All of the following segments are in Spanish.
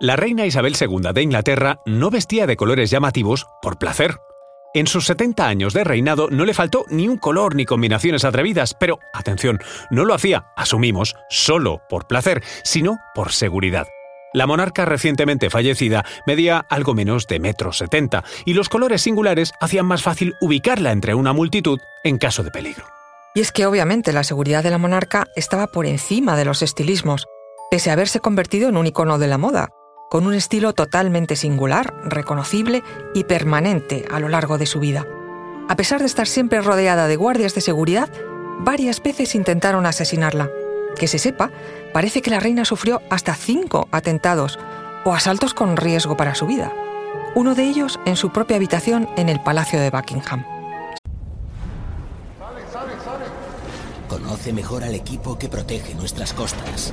La reina Isabel II de Inglaterra no vestía de colores llamativos por placer. En sus 70 años de reinado no le faltó ni un color ni combinaciones atrevidas, pero, atención, no lo hacía, asumimos, solo por placer, sino por seguridad. La monarca recientemente fallecida medía algo menos de metro setenta y los colores singulares hacían más fácil ubicarla entre una multitud en caso de peligro. Y es que obviamente la seguridad de la monarca estaba por encima de los estilismos, pese a haberse convertido en un icono de la moda, con un estilo totalmente singular, reconocible y permanente a lo largo de su vida. A pesar de estar siempre rodeada de guardias de seguridad, varias veces intentaron asesinarla. Que se sepa, parece que la reina sufrió hasta cinco atentados o asaltos con riesgo para su vida. Uno de ellos en su propia habitación en el Palacio de Buckingham. Conoce mejor al equipo que protege nuestras costas.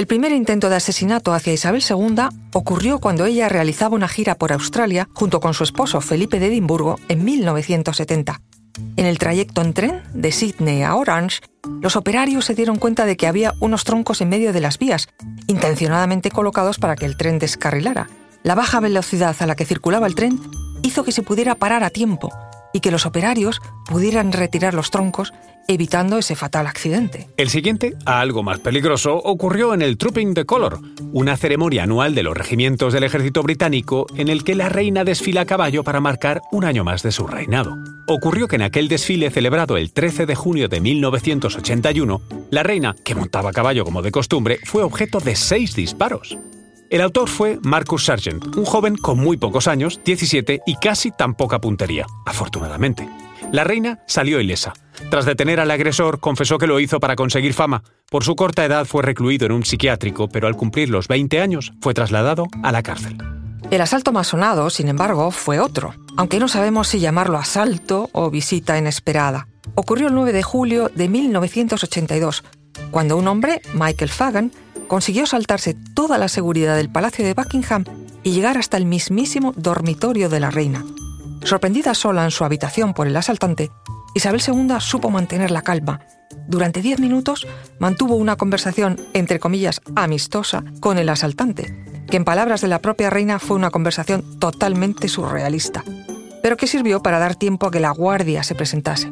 El primer intento de asesinato hacia Isabel II ocurrió cuando ella realizaba una gira por Australia junto con su esposo Felipe de Edimburgo en 1970. En el trayecto en tren de Sydney a Orange, los operarios se dieron cuenta de que había unos troncos en medio de las vías, intencionadamente colocados para que el tren descarrilara. La baja velocidad a la que circulaba el tren hizo que se pudiera parar a tiempo y que los operarios pudieran retirar los troncos, evitando ese fatal accidente. El siguiente, algo más peligroso, ocurrió en el Trooping the Color, una ceremonia anual de los regimientos del ejército británico en el que la reina desfila a caballo para marcar un año más de su reinado. Ocurrió que en aquel desfile celebrado el 13 de junio de 1981, la reina, que montaba a caballo como de costumbre, fue objeto de seis disparos. El autor fue Marcus Sargent, un joven con muy pocos años, 17, y casi tan poca puntería, afortunadamente. La reina salió ilesa. Tras detener al agresor, confesó que lo hizo para conseguir fama. Por su corta edad fue recluido en un psiquiátrico, pero al cumplir los 20 años fue trasladado a la cárcel. El asalto más sonado, sin embargo, fue otro, aunque no sabemos si llamarlo asalto o visita inesperada. Ocurrió el 9 de julio de 1982, cuando un hombre, Michael Fagan, consiguió saltarse toda la seguridad del Palacio de Buckingham y llegar hasta el mismísimo dormitorio de la reina. Sorprendida sola en su habitación por el asaltante, Isabel II supo mantener la calma. Durante diez minutos mantuvo una conversación, entre comillas, amistosa con el asaltante, que en palabras de la propia reina fue una conversación totalmente surrealista, pero que sirvió para dar tiempo a que la guardia se presentase.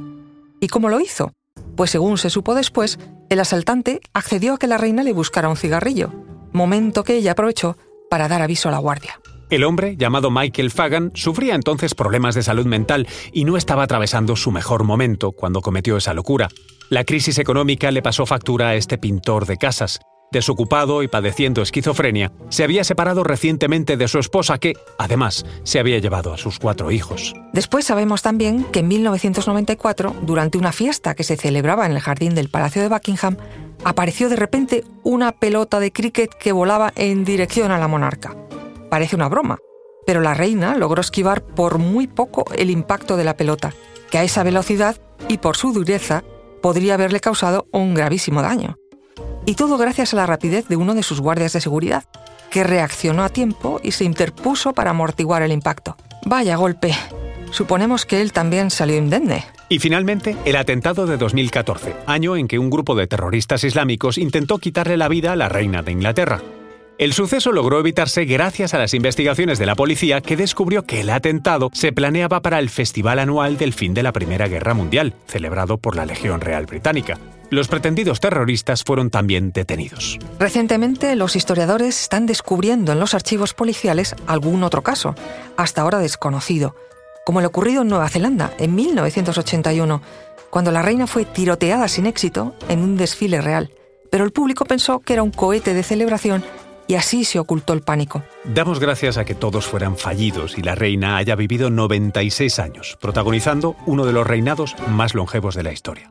¿Y cómo lo hizo? Pues según se supo después, el asaltante accedió a que la reina le buscara un cigarrillo, momento que ella aprovechó para dar aviso a la guardia. El hombre, llamado Michael Fagan, sufría entonces problemas de salud mental y no estaba atravesando su mejor momento cuando cometió esa locura. La crisis económica le pasó factura a este pintor de casas, Desocupado y padeciendo esquizofrenia, se había separado recientemente de su esposa que, además, se había llevado a sus cuatro hijos. Después sabemos también que en 1994, durante una fiesta que se celebraba en el jardín del Palacio de Buckingham, apareció de repente una pelota de cricket que volaba en dirección a la monarca. Parece una broma, pero la reina logró esquivar por muy poco el impacto de la pelota, que a esa velocidad y por su dureza podría haberle causado un gravísimo daño. Y todo gracias a la rapidez de uno de sus guardias de seguridad, que reaccionó a tiempo y se interpuso para amortiguar el impacto. Vaya golpe. Suponemos que él también salió indemne. Y finalmente, el atentado de 2014, año en que un grupo de terroristas islámicos intentó quitarle la vida a la reina de Inglaterra. El suceso logró evitarse gracias a las investigaciones de la policía que descubrió que el atentado se planeaba para el Festival Anual del Fin de la Primera Guerra Mundial, celebrado por la Legión Real Británica. Los pretendidos terroristas fueron también detenidos. Recientemente, los historiadores están descubriendo en los archivos policiales algún otro caso, hasta ahora desconocido, como el ocurrido en Nueva Zelanda en 1981, cuando la reina fue tiroteada sin éxito en un desfile real, pero el público pensó que era un cohete de celebración y así se ocultó el pánico. Damos gracias a que todos fueran fallidos y la reina haya vivido 96 años, protagonizando uno de los reinados más longevos de la historia.